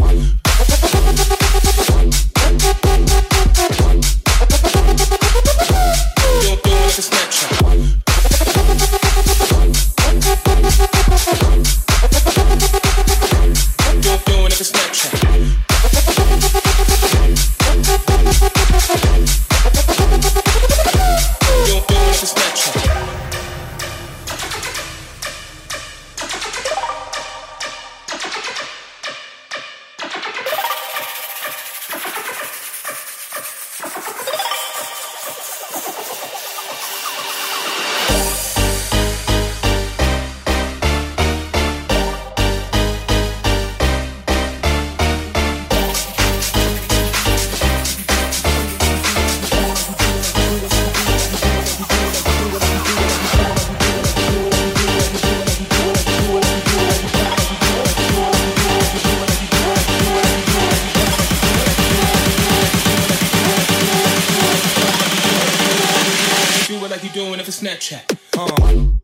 Bye. Bye.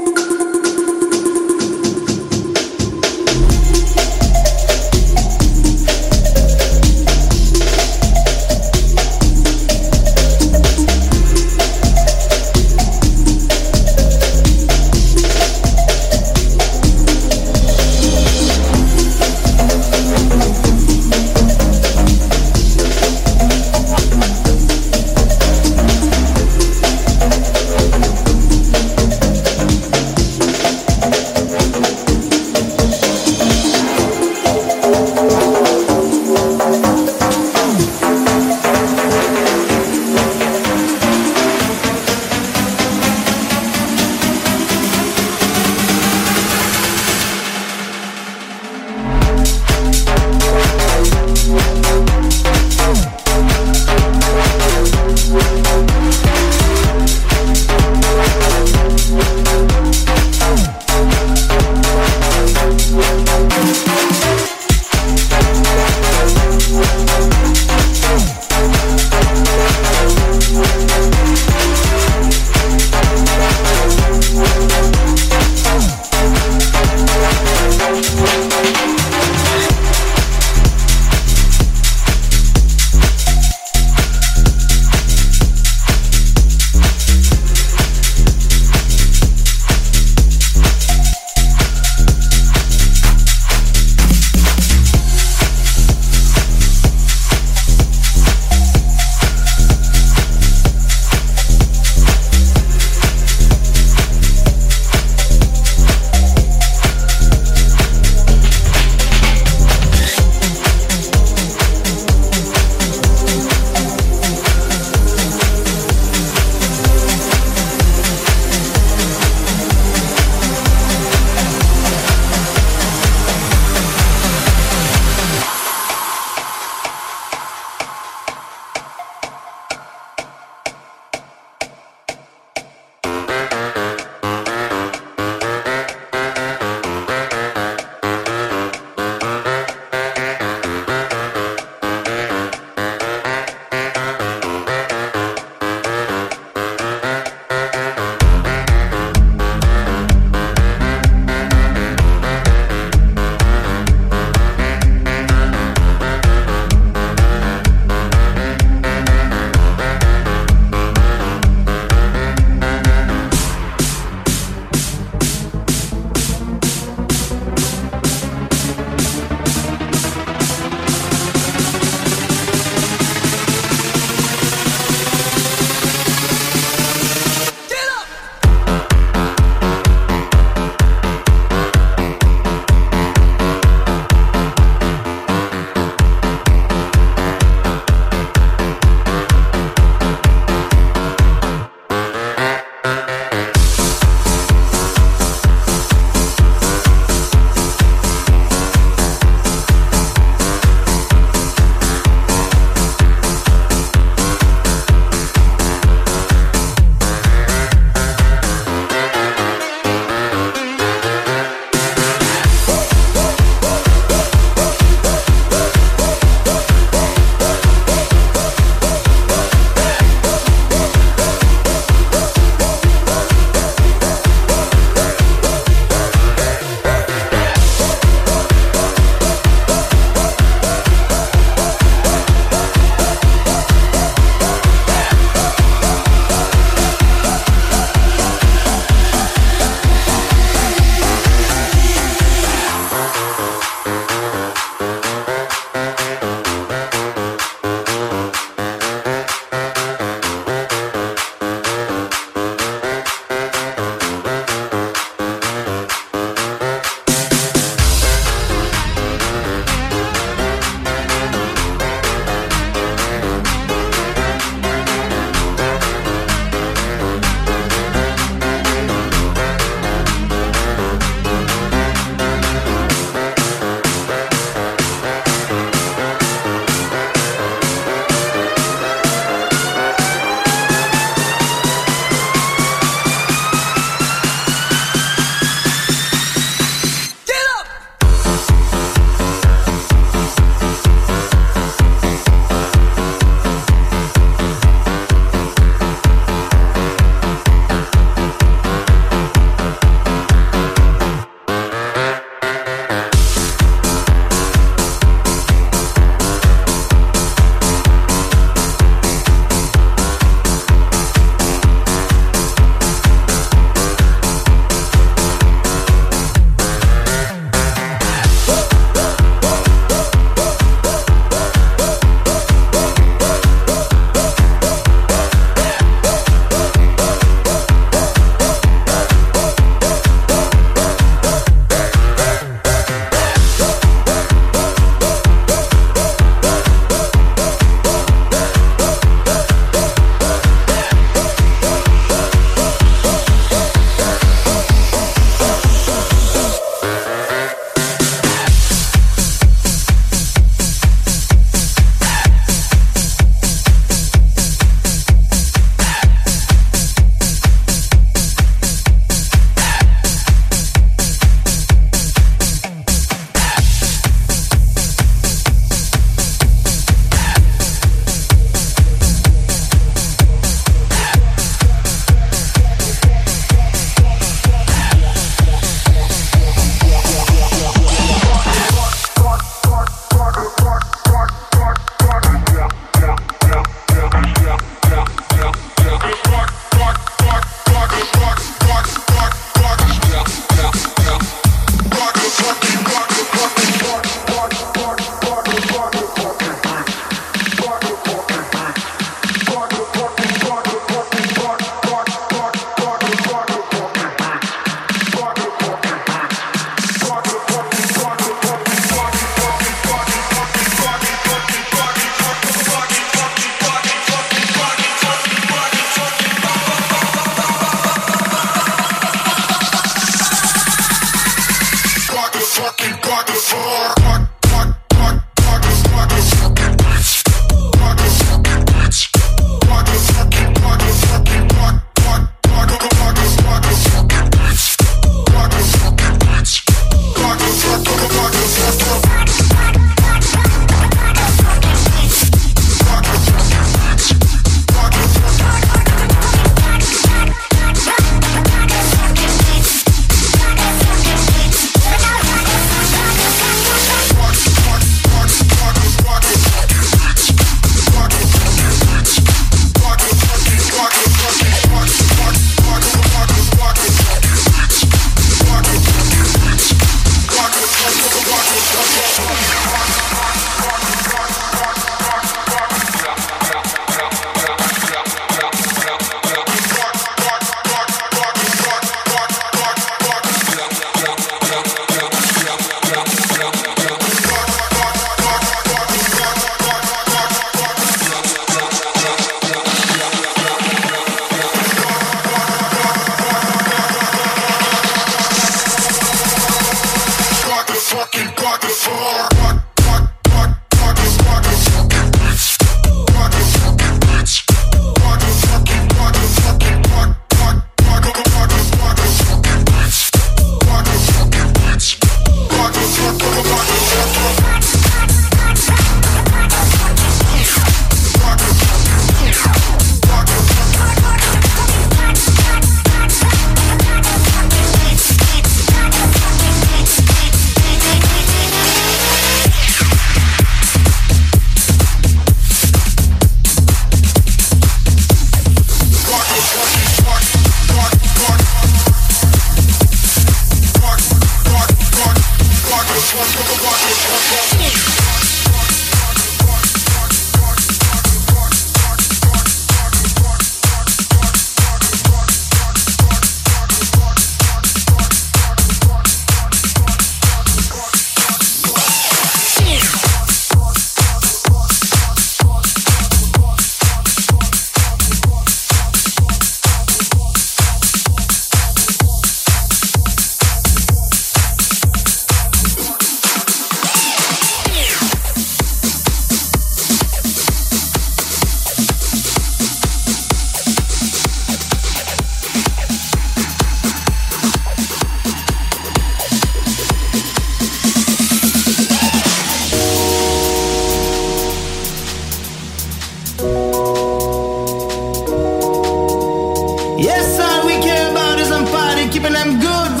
Rocking it now.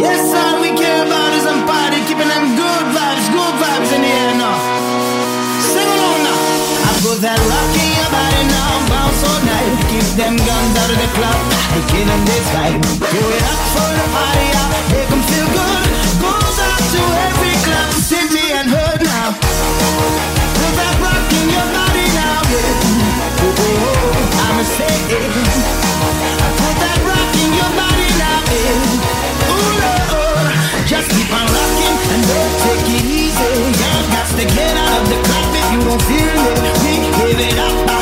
Yes, all we care about is somebody keeping them good vibes, good vibes in the air now. Sing along now. I put that rock in your body now, bounce all night. Keep them guns out of the club, kill them this vibe. Do it up for the party, up. make them feel good. Goes out to every club, city and hood now. Put that rock in your body now, yeah. Oh, oh, oh. I'ma say it. Take it easy. You got to get out of the club if you don't feel it. We give it up,